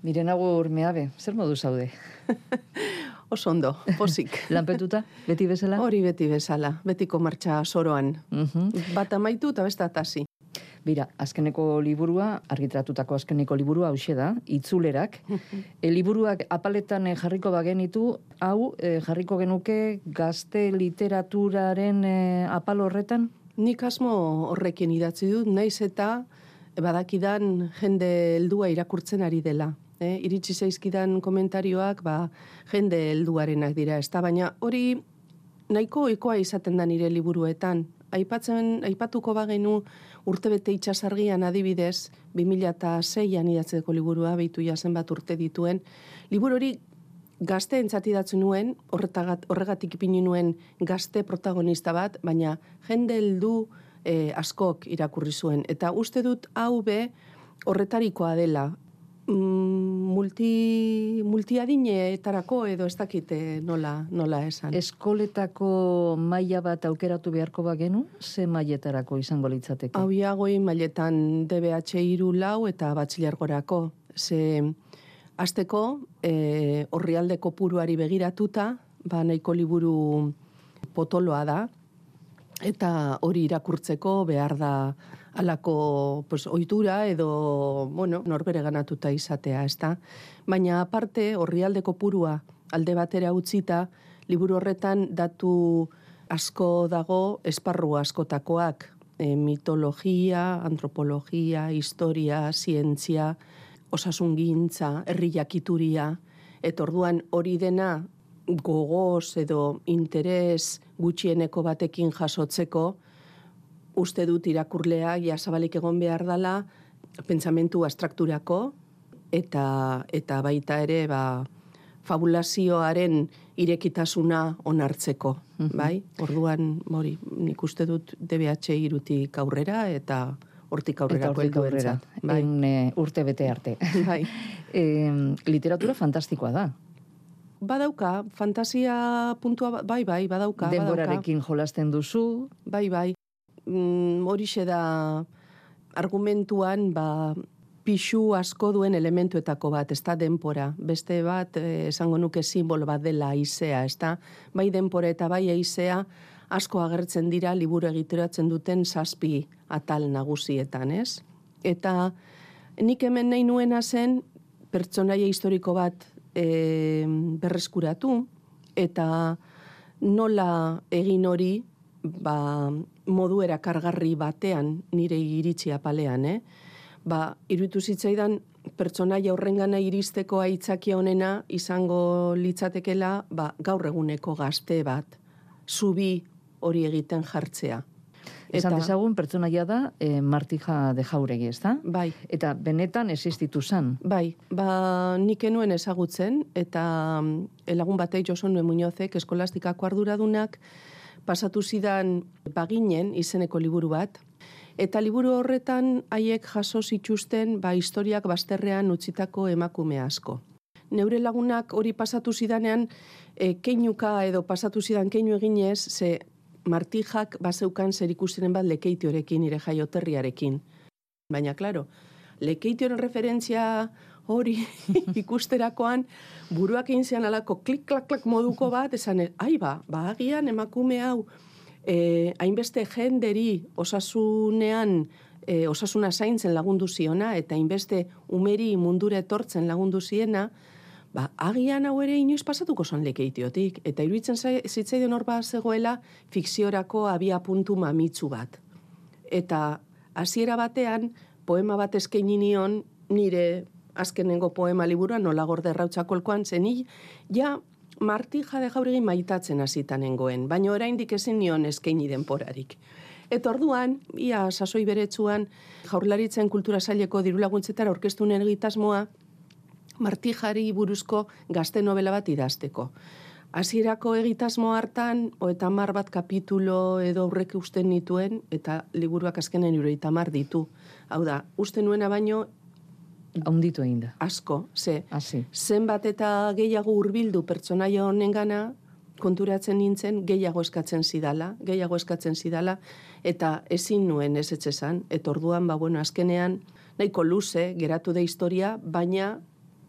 Miren agur meabe, zer modu zaude? Oso ondo, posik. Lanpetuta, beti bezala? Hori beti bezala, betiko martxa soroan. Mhm. Bat amaitu eta besta tasi. Bira, azkeneko liburua, argitratutako azkeneko liburua hause da, itzulerak. e, liburuak apaletan eh, jarriko bagenitu, hau eh, jarriko genuke gazte literaturaren eh, apal horretan? Nik asmo horrekin idatzi dut, naiz eta badakidan jende heldua irakurtzen ari dela. E, iritsi zaizkidan komentarioak, ba, jende helduarenak dira, ez da, baina hori nahiko ohikoa izaten da nire liburuetan. Aipatzen, aipatuko bagenu urtebete itxasargian adibidez, 2006an idatzeko liburua, behitu jasen bat urte dituen, liburu hori gazte entzatidatzu nuen, horregatik ipini nuen gazte protagonista bat, baina jende heldu e, askok irakurri zuen. Eta uste dut hau be horretarikoa dela. Mm, multi, multiadineetarako edo ez dakite nola, nola esan. Eskoletako maila bat aukeratu beharko bagenu, ze mailetarako izango litzateke? Hau iagoi mailetan DBH iru lau eta batxilergorako. Ze azteko e, horrialde kopuruari begiratuta, ba nahiko liburu potoloa da, eta hori irakurtzeko behar da alako pues, ohitura edo bueno, norbere ganatuta izatea, ezta? Baina aparte horrialde kopurua alde batera utzita, liburu horretan datu asko dago esparru askotakoak, e, mitologia, antropologia, historia, zientzia, osasungintza, herri jakituria, eta orduan hori dena gogoz edo interes gutxieneko batekin jasotzeko, uste dut irakurlea jasabalik egon behar dela pentsamentu abstrakturako eta eta baita ere ba fabulazioaren irekitasuna onartzeko, bai? Orduan, hori, nik uste dut DBH irutik aurrera eta hortik aurrera Eta hortik aurrera, bai. en, eh, urte bete arte. bai. e, literatura fantastikoa da. Badauka, fantasia puntua, ba- bai, bai, badauka, badauka. Denborarekin jolasten duzu, Bai, bai. Mm, horixe da argumentuan, ba, pixu asko duen elementuetako bat, ez da denpora. Beste bat, eh, esango nuke simbolo bat dela aizea, ez da? Bai denpora eta bai aizea asko agertzen dira liburu egituratzen duten zazpi atal nagusietan, ez? Eta nik hemen nahi nuena zen pertsonaia historiko bat e, berreskuratu eta nola egin hori ba, modu erakargarri batean nire iritsi apalean, eh? Ba, iruditu zitzaidan pertsonaia horrengana iristeko aitzakia honena izango litzatekela ba, gaur eguneko gazte bat, zubi hori egiten jartzea. Esan dezagun pertsonaia da e, Martija de Jauregi, ez da? Bai, Eta benetan existitu zan. Bai, ba, nik enuen ezagutzen, eta mm, lagun batei Joson Nue Muñozek eskolastikako arduradunak pasatu zidan baginen izeneko liburu bat, eta liburu horretan haiek jaso zituzten ba, historiak bazterrean utzitako emakume asko. Neure lagunak hori pasatu zidanean, e, keinuka edo pasatu zidan keinu eginez, ze martijak bazeukan zer ikusten bat lekeitiorekin, nire jaioterriarekin. Baina, klaro, lekeitionen referentzia hori ikusterakoan, buruak egin zean alako klik-klak-klak moduko bat, esan, ai ba, ba agian emakume hau, eh, hainbeste jenderi osasunean, eh, osasuna zaintzen lagundu ziona, eta hainbeste umeri mundura etortzen lagundu ziena, ba, agian hau ere inoiz pasatuko zon lekeitiotik. Eta iruditzen zai- zitzaidan hor bat zegoela fikziorako abia puntu mamitsu bat. Eta hasiera batean, poema bat eskaini nion nire azkenengo poema liburuan nola gorde rautzakolkoan zen hi, ja martija de jauregi maitatzen hasitan nengoen, baina oraindik ezin nion eskaini denporarik. Eta orduan, ia sasoi beretsuan, jaurlaritzen kultura saileko dirulaguntzetara orkestu nuen egitasmoa, martijari buruzko gazte novela bat idazteko. Hasierako egitasmo hartan, hoeta mar bat kapitulo edo aurrek usten nituen, eta liburuak azkenen hirurogeita hamar ditu. Hau da, uste nuena baino Haunditu egin da. asko, ze Hasi. zenbat eta gehiago hurbildu pertsonaia honengana konturatzen nintzen gehiago eskatzen zidala, gehiago eskatzen zidala, eta ezin nuen ez etxesan, eta orduan, ba, bueno, azkenean, nahiko luze, geratu da historia, baina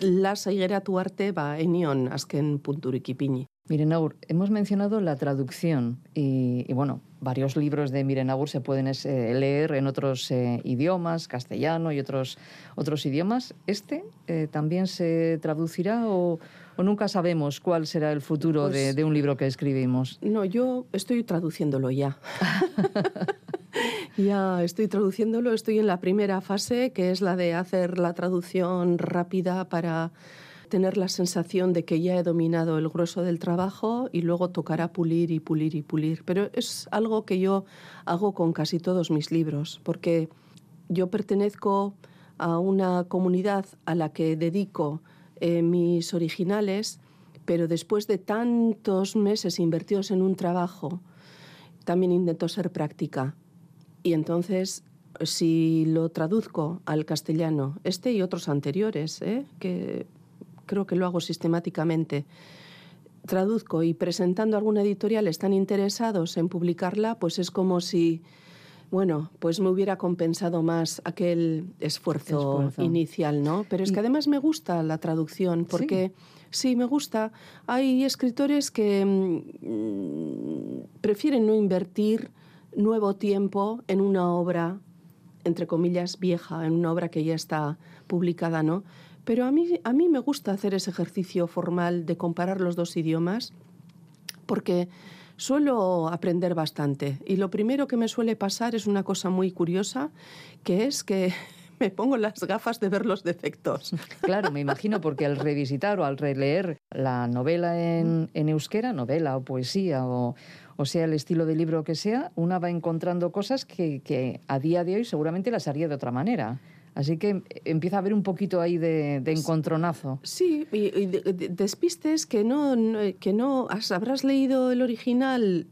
lasa igeratu arte, ba, enion azken punturik ipini. Mirenaur, hemos mencionado la traducción y, bueno, varios libros de Mirenaur se pueden eh, leer en otros eh, idiomas, castellano y otros, otros idiomas. ¿Este eh, también se traducirá o, nunca sabemos cuál será el futuro de, pues un libro que escribimos? No, yo estoy traduciéndolo ya. ya estoy traduciéndolo, estoy en la primera fase, que es la de hacer la traducción rápida para tener la sensación de que ya he dominado el grueso del trabajo y luego tocará pulir y pulir y pulir. Pero es algo que yo hago con casi todos mis libros, porque yo pertenezco a una comunidad a la que dedico eh, mis originales, pero después de tantos meses invertidos en un trabajo, también intento ser práctica. Y entonces, si lo traduzco al castellano, este y otros anteriores, ¿eh? que creo que lo hago sistemáticamente, traduzco y presentando a alguna editorial están interesados en publicarla, pues es como si, bueno, pues me hubiera compensado más aquel esfuerzo, inicial, ¿no? Pero es que además me gusta la traducción porque... Sí. me gusta. Hay escritores que mm, prefieren no invertir nuevo tiempo en una obra, entre comillas, vieja, en una obra que ya está publicada, ¿no? Pero a mí, a mí me gusta hacer ese ejercicio formal de comparar los dos idiomas porque suelo aprender bastante. Y lo primero que me suele pasar es una cosa muy curiosa, que es que me pongo las gafas de ver los defectos. Claro, me imagino, porque al revisitar o al releer la novela en, en euskera, novela o poesía o, o sea el estilo de libro que sea, una va encontrando cosas que, que a día de hoy seguramente las haría de otra manera. Así que empieza a haber un poquito ahí de, encontronazo. Sí, y, despistes que no, que no habrás leído el original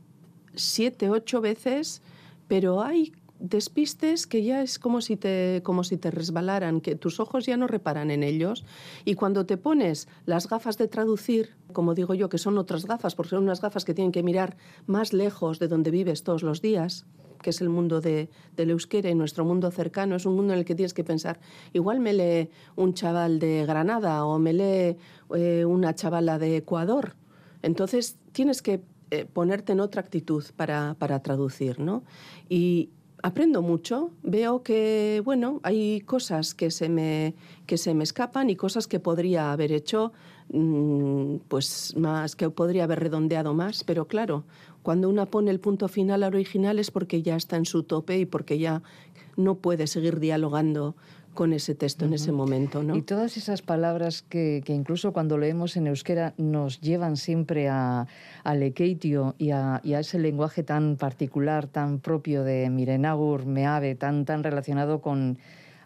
siete, ocho veces, pero hay despistes que ya es como si te como si te resbalaran, que tus ojos ya no reparan en ellos y cuando te pones las gafas de traducir, como digo yo, que son otras gafas, porque son unas gafas que tienen que mirar más lejos de donde vives todos los días, que es el mundo de, del euskera y nuestro mundo cercano, es un mundo en el que tienes que pensar, igual me lee un chaval de Granada o me lee eh, una chavala de Ecuador. Entonces tienes que eh, ponerte en otra actitud para, para traducir, ¿no? Y, aprendo mucho, veo que, bueno, hay cosas que se me, que se me escapan y cosas que podría haber hecho, mm, pues más, que podría haber redondeado más, pero claro, cuando una pone el punto final al original es porque ya está en su tope y porque ya no puede seguir dialogando con ese texto en ese momento. ¿no? Y todas esas palabras que, que, incluso cuando leemos en euskera nos llevan siempre a, a Lekeitio y a, y a, ese lenguaje tan particular, tan propio de Mirenagur, Meave, tan, tan relacionado con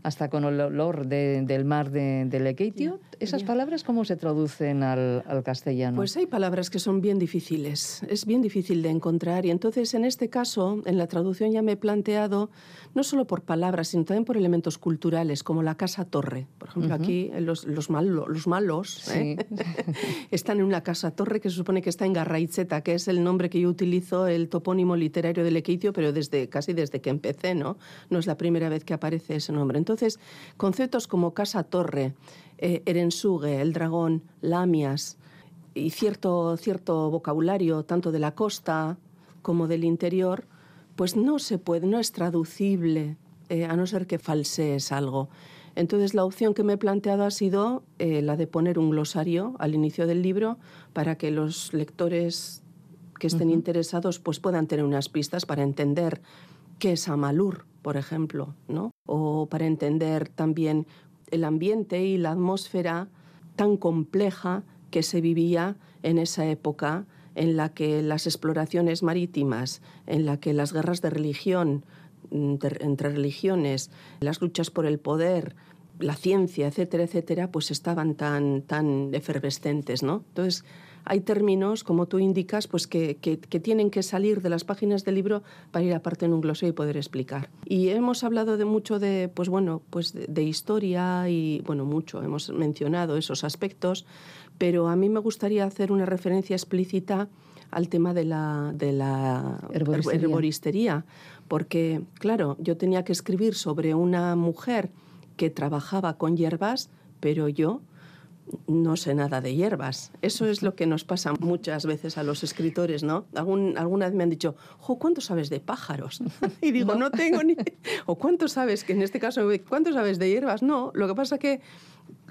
hasta con el olor del mar de, de Lekeitio. ¿Esas palabras cómo se traducen al, castellano? Pues hay palabras que son bien difíciles, es bien difícil de encontrar y entonces en este caso, en la traducción ya me he planteado, no solo por palabras, sino también por elementos culturales, como la casa-torre. Por ejemplo, aquí los, los, los malos ¿eh? están en una casa-torre que se supone que está en Garraitzeta, que es el nombre que yo utilizo, el topónimo literario de Lekeitio, pero desde, casi desde que empecé, ¿no? No es la primera vez que aparece ese nombre. Entonces, entonces, conceptos como casa-torre, eh, Erensuge, el dragón, lamias y cierto, cierto vocabulario tanto de la costa como del interior, pues no se puede, no es traducible, eh, a no ser que falsees algo. Entonces la opción que me he planteado ha sido eh, la de poner un glosario al inicio del libro para que los lectores que estén interesados pues puedan tener unas pistas para entender qué es Amalur, por ejemplo, ¿no? O para entender también el ambiente y la atmósfera tan compleja que se vivía en esa época en la que las exploraciones marítimas, en la que las guerras de religión entre religiones, las luchas por el poder, la ciencia, etcétera, etcétera, pues estaban tan, tan efervescentes, ¿no? Entonces, hay términos, como tú indicas, pues que, tienen que salir de las páginas del libro para ir aparte en un glosario y poder explicar. Y hemos hablado de mucho de, pues bueno, pues de, historia y, bueno, mucho, hemos mencionado esos aspectos, pero a mí me gustaría hacer una referencia explícita al tema de la, de la herboristería. porque, claro, yo tenía que escribir sobre una mujer que trabajaba con hierbas, pero yo no sé nada de hierbas. Eso es lo que nos pasa muchas veces a los escritores, ¿no? Algún, alguna vez me han dicho, jo, ¿cuánto sabes de pájaros? y digo, no. tengo ni... o ¿cuánto sabes? Que en este caso, ¿cuánto sabes de hierbas? No, lo que pasa que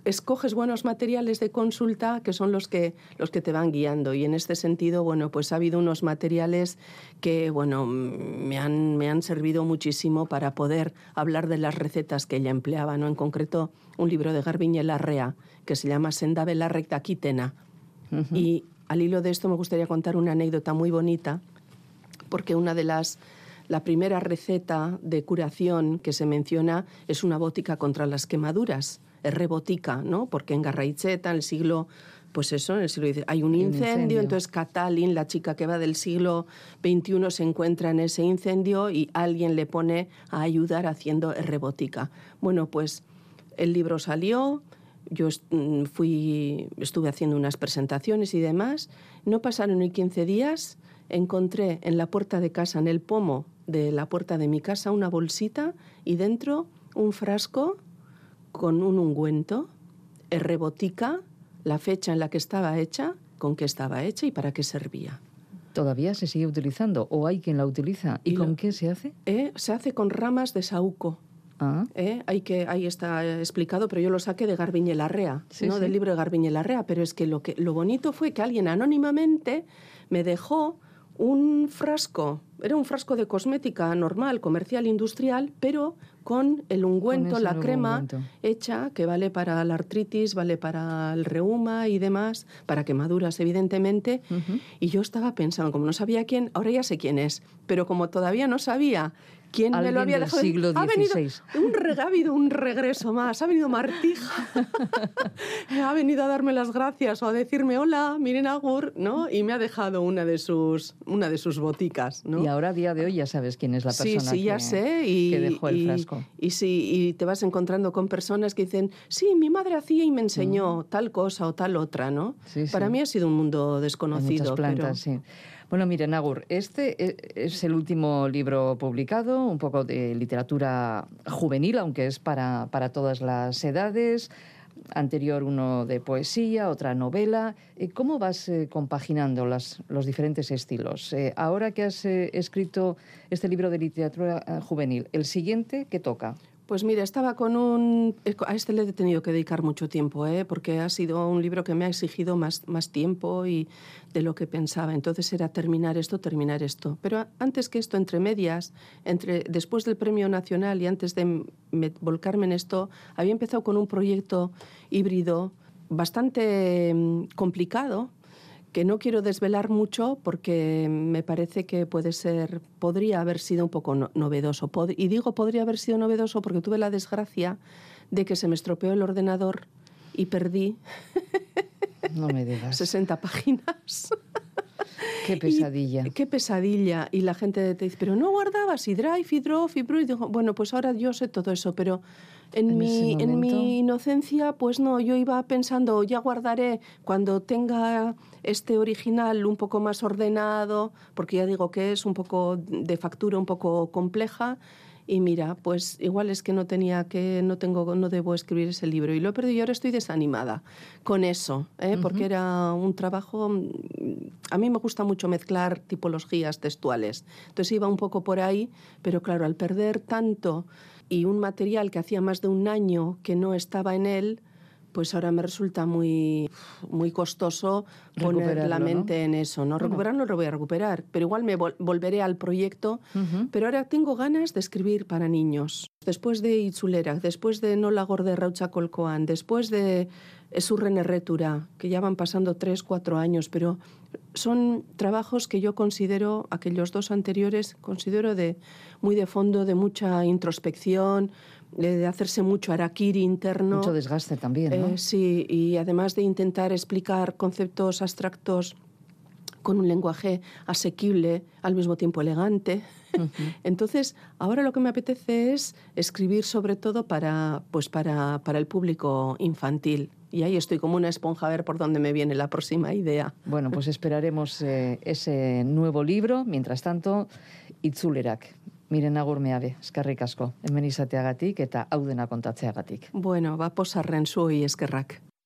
escoges buenos materiales de consulta que son los que, los que te van guiando. Y en este sentido, bueno, pues ha habido unos materiales que, bueno, me han, me han servido muchísimo para poder hablar de las recetas que ella empleaba, ¿no? En concreto, un libro de Garbiñe Larrea que se llama Senda la recta quitena. Y al hilo de esto me gustaría contar una anécdota muy bonita, porque una de las la primera receta de curación que se menciona es una bótica contra las quemaduras, rebotica, ¿no? Porque en Garraicheta, en el siglo pues eso, en el siglo hay un incendio, entonces Catalin, la chica que va del siglo XXI, se encuentra en ese incendio y alguien le pone a ayudar haciendo rebotica. Bueno, pues el libro salió, yo mm, fui, estuve haciendo unas presentaciones y demás. No pasaron ni 15 días, encontré en la puerta de casa, en el pomo de la puerta de mi casa, una bolsita y dentro un frasco con un ungüento, rebotica, la fecha en la que estaba hecha, con qué estaba hecha y para qué servía. ¿Todavía se sigue utilizando o hay quien la utiliza? ¿Y, con qué se hace? Eh, se hace con ramas de saúco. Ah. ¿Eh? Hay que, ahí está explicado, pero yo lo saqué de Garbiñe Larrea, ¿no? del libro de Garbiñe Larrea. Pero es que lo, que lo bonito fue que alguien anónimamente me dejó un frasco, era un frasco de cosmética normal, comercial, industrial, pero con el ungüento, la crema hecha, que vale para la artritis, vale para el reuma y demás, para quemaduras, evidentemente. Y yo estaba pensando, como no sabía quién, ahora ya sé quién es, pero como todavía no sabía ¿Quién me lo había dejado? Siglo ha venido un, ha habido un regreso más, ha venido Martija, ha venido a darme las gracias o a decirme hola, miren Agur, ¿no? Y me ha dejado una de sus, una de sus boticas, ¿no? Y ahora a día de hoy ya sabes quién es la persona sí, sí, ya sé, y, que dejó el frasco. Y, sí, y te vas encontrando con personas que dicen, sí, mi madre hacía y me enseñó mm. tal cosa o tal otra, ¿no? Para mí ha sido un mundo desconocido. muchas plantas, sí. Bueno, miren, Agur, este e, es el último libro publicado, un poco de literatura juvenil, aunque es para, para todas las edades. Anterior uno de poesía, otra novela. Eh, ¿Cómo vas eh, compaginando las, los diferentes estilos? Eh, ahora que has escrito este libro de literatura juvenil, ¿el siguiente qué toca? Pues mira, estaba con un... A este le he tenido que dedicar mucho tiempo, ¿eh? porque ha sido un libro que me ha exigido más, más tiempo y de lo que pensaba. Entonces era terminar esto, terminar esto. Pero antes que esto, entre medias, entre, después del Premio Nacional y antes de volcarme en esto, había empezado con un proyecto híbrido bastante mm, complicado, que no quiero desvelar mucho porque me parece que puede ser, podría haber sido un poco novedoso. y digo podría haber sido novedoso porque tuve la desgracia de que se me estropeó el ordenador y perdí no me digas. 60 páginas. Qué pesadilla. qué pesadilla. Y la gente te dice, pero no guardabas y Drive y Drop y digo, bueno, pues ahora yo sé todo eso, pero en, mi, en mi inocencia, pues no, yo iba pensando, ya guardaré cuando tenga este original un poco más ordenado, porque ya digo que es un poco de factura un poco compleja y mira, pues igual es que no tenía que, no tengo, no debo escribir ese libro y lo he perdido y ahora estoy desanimada con eso, ¿eh? porque era un trabajo, mm, a mí me gusta mucho mezclar tipologías textuales, entonces iba un poco por ahí, pero claro, al perder tanto y un material que hacía más de un año que no estaba en él, pues ahora me resulta muy, muy costoso poner la mente en eso. No recuperar no lo voy a recuperar, pero igual me volveré al proyecto. Pero ahora tengo ganas de escribir para niños. Después de Itzulera, después de Nola Gorde Raucha Colcoan, después de Esurren Erretura, que ya van pasando tres, cuatro años, pero son trabajos que yo considero, aquellos dos anteriores, considero de muy de fondo, de mucha introspección, de hacerse mucho araquiri interno. Mucho desgaste también, ¿no? Eh, sí, y además de intentar explicar conceptos abstractos con un lenguaje asequible, al mismo tiempo elegante. Entonces, ahora lo que me apetece es escribir sobre todo para, pues para, para el público infantil. Y ahí estoy como una esponja a ver por dónde me viene la próxima idea. Bueno, pues esperaremos eh, ese nuevo libro. Mientras tanto, Itzulerak, Miren agur meabe, eskerrik asko, hemen izateagatik eta hau dena kontatzeagatik. Bueno, ba, posarren zuoi eskerrak.